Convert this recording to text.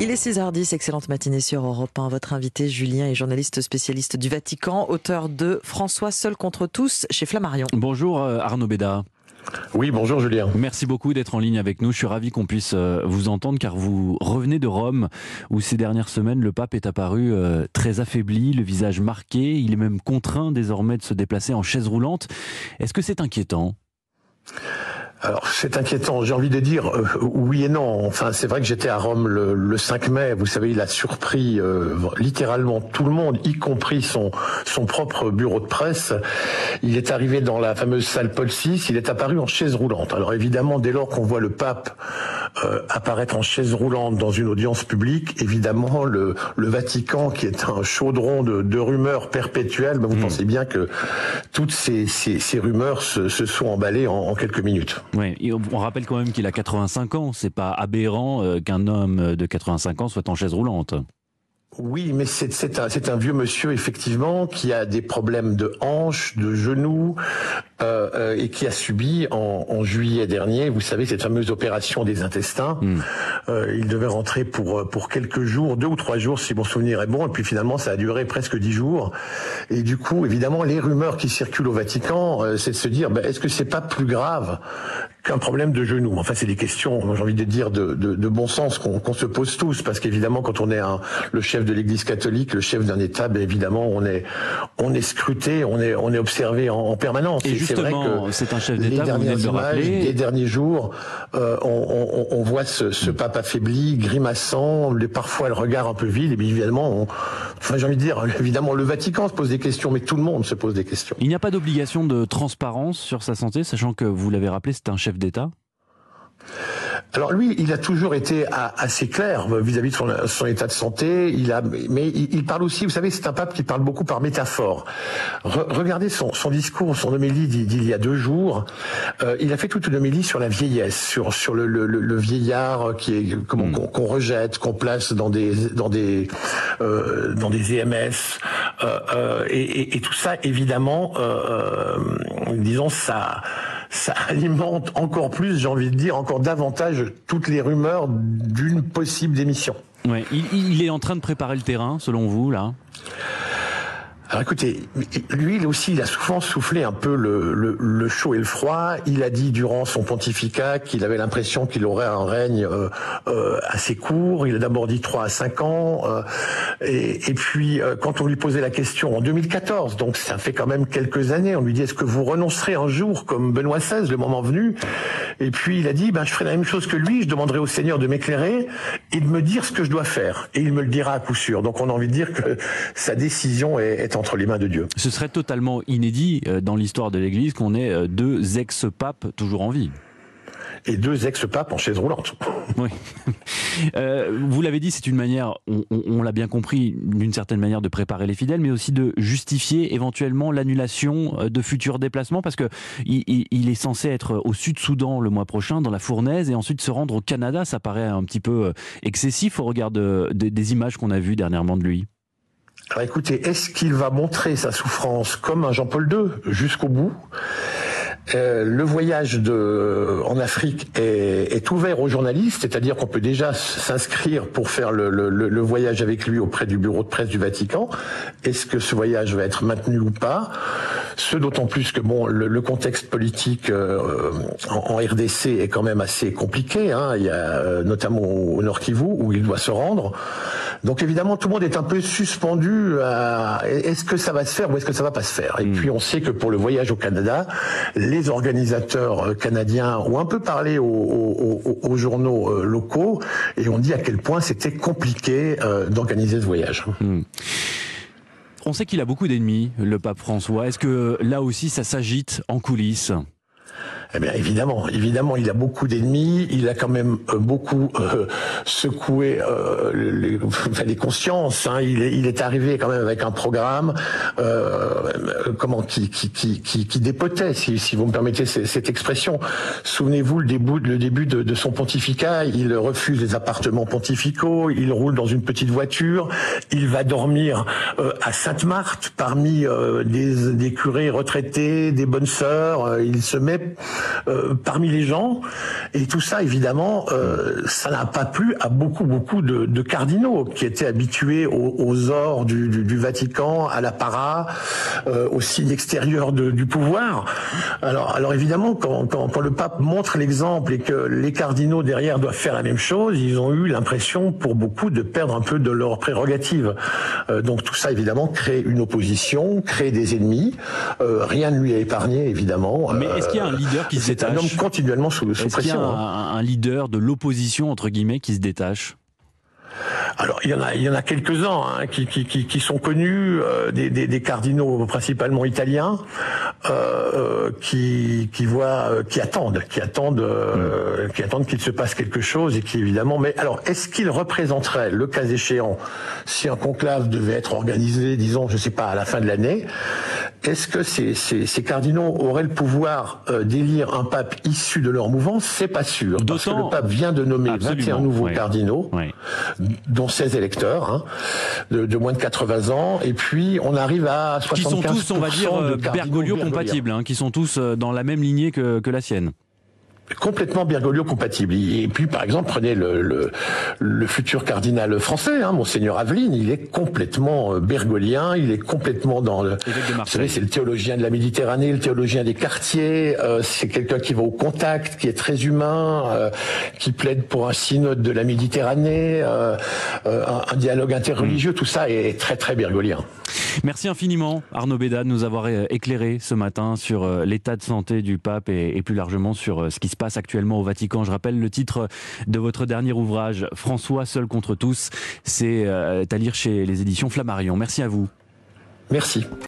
Il est 6h10, excellente matinée sur Europe 1. Votre invité, Julien, est journaliste spécialiste du Vatican, auteur de François seul contre tous chez Flammarion. Bonjour euh, Arnaud Béda. Oui, bonjour Julien. Merci beaucoup d'être en ligne avec nous. Je suis ravi qu'on puisse euh, vous entendre car vous revenez de Rome où ces dernières semaines le pape est apparu euh, très affaibli, le visage marqué. Il est même contraint désormais de se déplacer en chaise roulante. Est-ce que c'est inquiétant? Alors c'est inquiétant, j'ai envie de dire euh, oui et non. Enfin c'est vrai que j'étais à Rome le, 5 mai, vous savez il a surpris euh, littéralement tout le monde, y compris son, son propre bureau de presse. Il est arrivé dans la fameuse salle Paul VI, il est apparu en chaise roulante. Alors évidemment dès lors qu'on voit le pape euh, apparaître en chaise roulante dans une audience publique, évidemment le, le Vatican qui est un chaudron de, de rumeurs perpétuelles, ben, vous hmm. pensez bien que toutes ces, ces, ces rumeurs se, se, sont emballées en, en quelques minutes. On rappelle quand même qu'il a 85 ans. C'est pas aberrant euh, qu'un homme de 85 ans soit en chaise roulante. Oui, mais c'est un, un, vieux monsieur, effectivement, qui a des problèmes de hanches, de genoux, euh, euh, et qui a subi en, en, juillet dernier, vous savez, cette fameuse opération des intestins. Hmm. Euh, il devait rentrer pour, pour quelques jours, deux ou trois jours, si mon souvenir est bon, et puis finalement, ça a duré presque dix jours. Et du coup, évidemment, les rumeurs qui circulent au Vatican, c'est de se dire, ben, est-ce que c'est pas plus grave qu'un problème de genou Enfin, c'est des questions, j'ai envie de dire, de, de, de bon sens qu'on se pose tous, parce qu'évidemment, quand on est un, le chef de l'Église catholique, le chef d'un État, ben évidemment, on est, on est scruté, on est, on est observé en, en permanence. Et, justement, c'est un chef d'État, vous venez de rappeler. Les derniers jours, euh, on, on, on, voit ce, ce, pape affaibli, grimaçant, parfois le regard un peu vide, et bien évidemment, enfin, j'ai envie de dire, évidemment, le Vatican se pose des questions, mais tout le monde se pose des questions. Il n'y a pas d'obligation de transparence sur sa santé, sachant que vous l'avez rappelé, c'est un chef d'État? Alors lui, il a toujours été assez clair vis-à-vis de son, état de santé. Il a, mais il, parle aussi, vous savez, c'est un pape qui parle beaucoup par métaphore. regardez son, discours, son homélie d'il y a deux jours. Euh, il a fait toute une homélie sur la vieillesse, sur sur le, vieillard qui est hmm. qu'on rejette, qu'on place dans des dans des euh, dans des EMS euh, et, et, tout ça, évidemment, disons ça ça alimente encore plus, j'ai envie de dire, encore davantage toutes les rumeurs d'une possible démission. Ouais, il, il est en train de préparer le terrain, selon vous, là? Alors écoutez, lui aussi, il a souvent soufflé un peu le, le, chaud et le froid. Il a dit durant son pontificat qu'il avait l'impression qu'il aurait un règne euh, euh, assez court. Il a d'abord dit 3 à 5 ans. Euh, et, et, puis, euh, quand on lui posait la question en 2014, donc ça fait quand même quelques années, on lui dit est-ce que vous renoncerez un jour comme Benoît XVI, le moment venu? Et puis il a dit ben, je ferai la même chose que lui, je demanderai au Seigneur de m'éclairer et de me dire ce que je dois faire. Et il me le dira à coup sûr. Donc on a envie de dire que sa décision est, est entre les mains de Dieu. Ce serait totalement inédit euh, dans l'histoire de l'Église qu'on ait euh, deux ex-papes toujours en vie et deux ex-papes en chaise roulante. Oui. Euh, vous l'avez dit, c'est une manière, on, l'a bien compris, d'une certaine manière de préparer les fidèles, mais aussi de justifier éventuellement l'annulation de futurs déplacements, parce que il, est censé être au Sud-Soudan le mois prochain, dans la Fournaise, et ensuite se rendre au Canada. Ça paraît un petit peu excessif au regard des images qu'on a vues dernièrement de lui. Alors écoutez, est-ce qu'il va montrer sa souffrance comme un Jean-Paul II jusqu'au bout? Euh, le voyage de, en Afrique est, est ouvert aux journalistes, c'est-à-dire qu'on peut déjà s'inscrire pour faire le, le, le, voyage avec lui auprès du bureau de presse du Vatican. Est-ce que ce voyage va être maintenu ou pas? Ce d'autant plus que bon, le, contexte politique euh, en, en, RDC est quand même assez compliqué. Hein. Il y a euh, notamment au Nord Kivu où il doit se rendre. Donc évidemment, tout le monde est un peu suspendu à est-ce que ça va se faire ou est-ce que ça va pas se faire? Et hmm. puis on sait que pour le voyage au Canada, les organisateurs euh, canadiens ont un peu parlé aux, journaux euh, locaux et ont dit à quel point c'était compliqué euh, d'organiser ce voyage. Hmm. On sait qu'il a beaucoup d'ennemis, le pape François. Est-ce que là aussi ça s'agite en coulisses? Eh bien, évidemment, évidemment, il a beaucoup d'ennemis. Il a quand même euh, beaucoup euh, secoué euh, les, enfin, les, consciences. Hein. Il, est, il, est, arrivé quand même avec un programme, euh, comment, qui, qui, qui, qui, dépotait, si, si vous me permettez cette expression. Souvenez-vous le début, le début de, de, son pontificat. Il refuse les appartements pontificaux. Il roule dans une petite voiture. Il va dormir à Sainte-Marthe parmi des, des curés retraités, des bonnes sœurs. il se met parmi les gens. Et tout ça, évidemment, ça n'a pas plu à beaucoup, beaucoup de, cardinaux qui étaient habitués aux, ors du, du, Vatican, à l'apparat, au signe extérieur du pouvoir. Alors, alors évidemment, quand, quand, quand le pape montre l'exemple et que les cardinaux derrière doivent faire la même chose, ils ont eu l'impression, pour beaucoup, de perdre un peu de leur prérogative. Euh, donc tout ça, évidemment, crée une opposition, crée des ennemis. Euh, rien ne lui a épargné, évidemment. Mais est-ce qu'il y a un leader qui se détache C'est un homme continuellement sous, sous pression. Y a hein. un, un leader de l'opposition, entre guillemets, qui se détache? Alors il y en a, il y en a quelques-uns hein, qui, qui, qui, sont connus, euh, des, des, des, cardinaux principalement italiens, euh, euh qui, qui voient, euh, qui attendent, qui attendent, euh, qui attendent qu'il se passe quelque chose et qui évidemment. Mais alors, est-ce qu'il représenterait, le cas échéant, si un conclave devait être organisé, disons, je sais pas, à la fin de l'année, est-ce que ces, ces, ces, cardinaux auraient le pouvoir d'élire un pape issu de leur mouvance? C'est pas sûr, parce que le pape vient de nommer 21 nouveaux cardinaux. Oui. dont 16 électeurs, hein, de, moins de 80 ans, et puis on arrive à 75 Qui sont tous, on va dire, Bergoglio compatibles, hein, qui sont tous euh, dans la même lignée que, que la sienne complètement Bergoglio compatible. Et puis, par exemple, prenez le, le, le futur cardinal français, hein, monseigneur Aveline, il est complètement euh, bergolien, il est complètement dans le... Vous savez, c'est le théologien de la Méditerranée, le théologien des quartiers, euh, c'est quelqu'un qui va au contact, qui est très humain, euh, qui plaide pour un synode de la Méditerranée, un, un, dialogue interreligieux, tout ça est très, très bergolien. Merci infiniment, Arnaud Béda, de nous avoir éclairé ce matin sur l'état de santé du pape et, plus largement sur ce qui se passe actuellement au Vatican. Je rappelle le titre de votre dernier ouvrage, François seul contre tous. C'est euh, à lire chez les éditions Flammarion. Merci à vous. Merci.